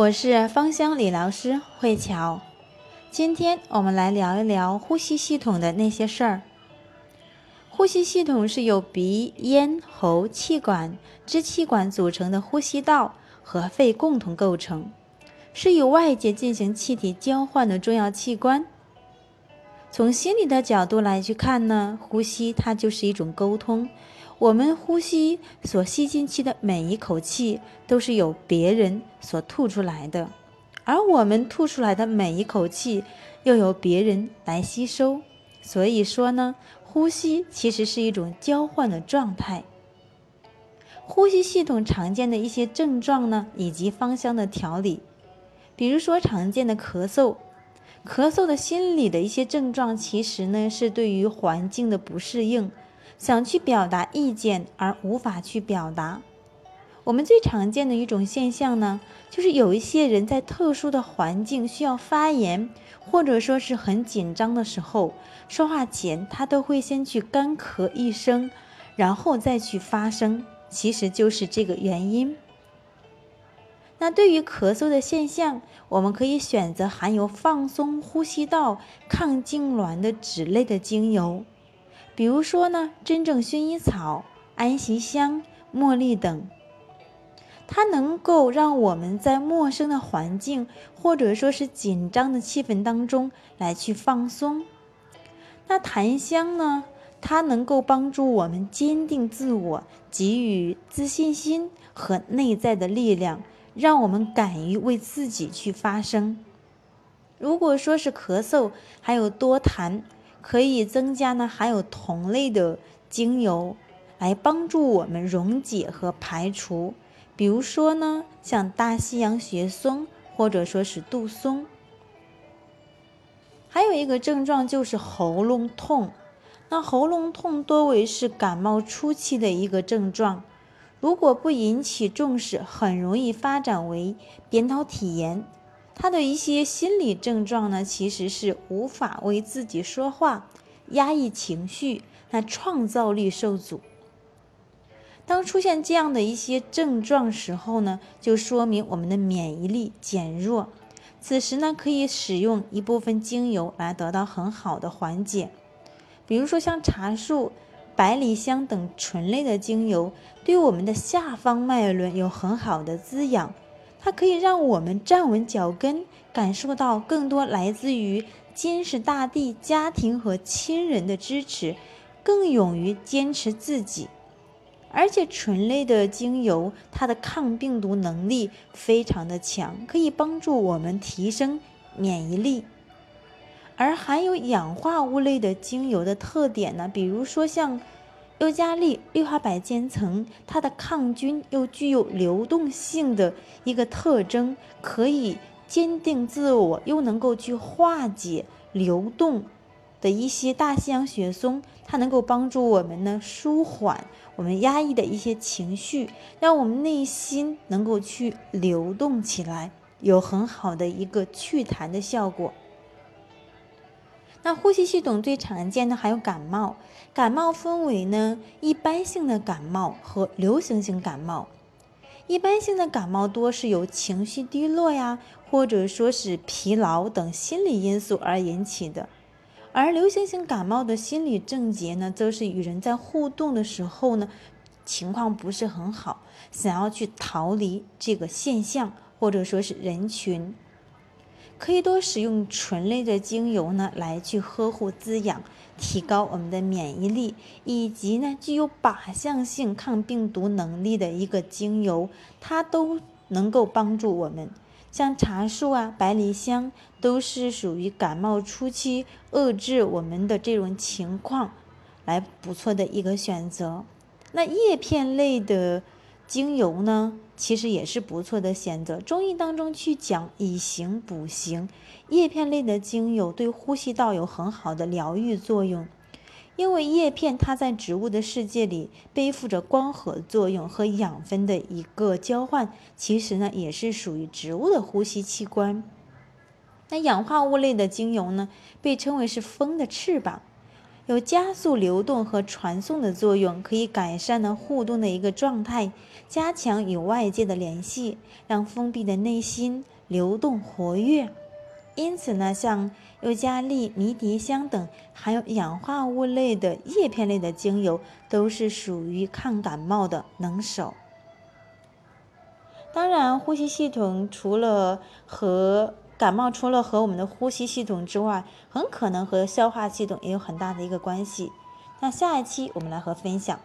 我是芳香理疗师慧乔，今天我们来聊一聊呼吸系统的那些事儿。呼吸系统是由鼻、咽、喉、气管、支气管组成的呼吸道和肺共同构成，是与外界进行气体交换的重要器官。从心理的角度来去看呢，呼吸它就是一种沟通。我们呼吸所吸进去的每一口气，都是由别人所吐出来的，而我们吐出来的每一口气，又由别人来吸收。所以说呢，呼吸其实是一种交换的状态。呼吸系统常见的一些症状呢，以及芳香的调理，比如说常见的咳嗽，咳嗽的心理的一些症状，其实呢是对于环境的不适应。想去表达意见而无法去表达，我们最常见的一种现象呢，就是有一些人在特殊的环境需要发言，或者说是很紧张的时候，说话前他都会先去干咳一声，然后再去发声，其实就是这个原因。那对于咳嗽的现象，我们可以选择含有放松呼吸道、抗痉挛的脂类的精油。比如说呢，真正薰衣草、安息香、茉莉等，它能够让我们在陌生的环境或者说是紧张的气氛当中来去放松。那檀香呢，它能够帮助我们坚定自我，给予自信心和内在的力量，让我们敢于为自己去发声。如果说是咳嗽，还有多痰。可以增加呢，含有同类的精油来帮助我们溶解和排除。比如说呢，像大西洋雪松或者说是杜松。还有一个症状就是喉咙痛，那喉咙痛多为是感冒初期的一个症状，如果不引起重视，很容易发展为扁桃体炎。他的一些心理症状呢，其实是无法为自己说话，压抑情绪，那创造力受阻。当出现这样的一些症状时候呢，就说明我们的免疫力减弱。此时呢，可以使用一部分精油来得到很好的缓解，比如说像茶树、百里香等醇类的精油，对我们的下方脉轮有很好的滋养。它可以让我们站稳脚跟，感受到更多来自于坚实大地、家庭和亲人的支持，更勇于坚持自己。而且醇类的精油，它的抗病毒能力非常的强，可以帮助我们提升免疫力。而含有氧化物类的精油的特点呢，比如说像。尤加利氯化百间层，它的抗菌又具有流动性的一个特征，可以坚定自我，又能够去化解流动的一些大西洋雪松，它能够帮助我们呢舒缓我们压抑的一些情绪，让我们内心能够去流动起来，有很好的一个祛痰的效果。那呼吸系统最常见的还有感冒，感冒分为呢一般性的感冒和流行性感冒。一般性的感冒多是由情绪低落呀，或者说是疲劳等心理因素而引起的，而流行性感冒的心理症结呢，则是与人在互动的时候呢，情况不是很好，想要去逃离这个现象，或者说是人群。可以多使用醇类的精油呢，来去呵护滋养，提高我们的免疫力，以及呢具有靶向性抗病毒能力的一个精油，它都能够帮助我们。像茶树啊、百里香，都是属于感冒初期遏制我们的这种情况，来不错的一个选择。那叶片类的。精油呢，其实也是不错的选择。中医当中去讲以形补形，叶片类的精油对呼吸道有很好的疗愈作用。因为叶片它在植物的世界里背负着光合作用和养分的一个交换，其实呢也是属于植物的呼吸器官。那氧化物类的精油呢，被称为是风的翅膀。有加速流动和传送的作用，可以改善呢互动的一个状态，加强与外界的联系，让封闭的内心流动活跃。因此呢，像尤加利、迷迭香等含有氧化物类的叶片类的精油，都是属于抗感冒的能手。当然，呼吸系统除了和感冒，除了和我们的呼吸系统之外，很可能和消化系统也有很大的一个关系。那下一期我们来和分享。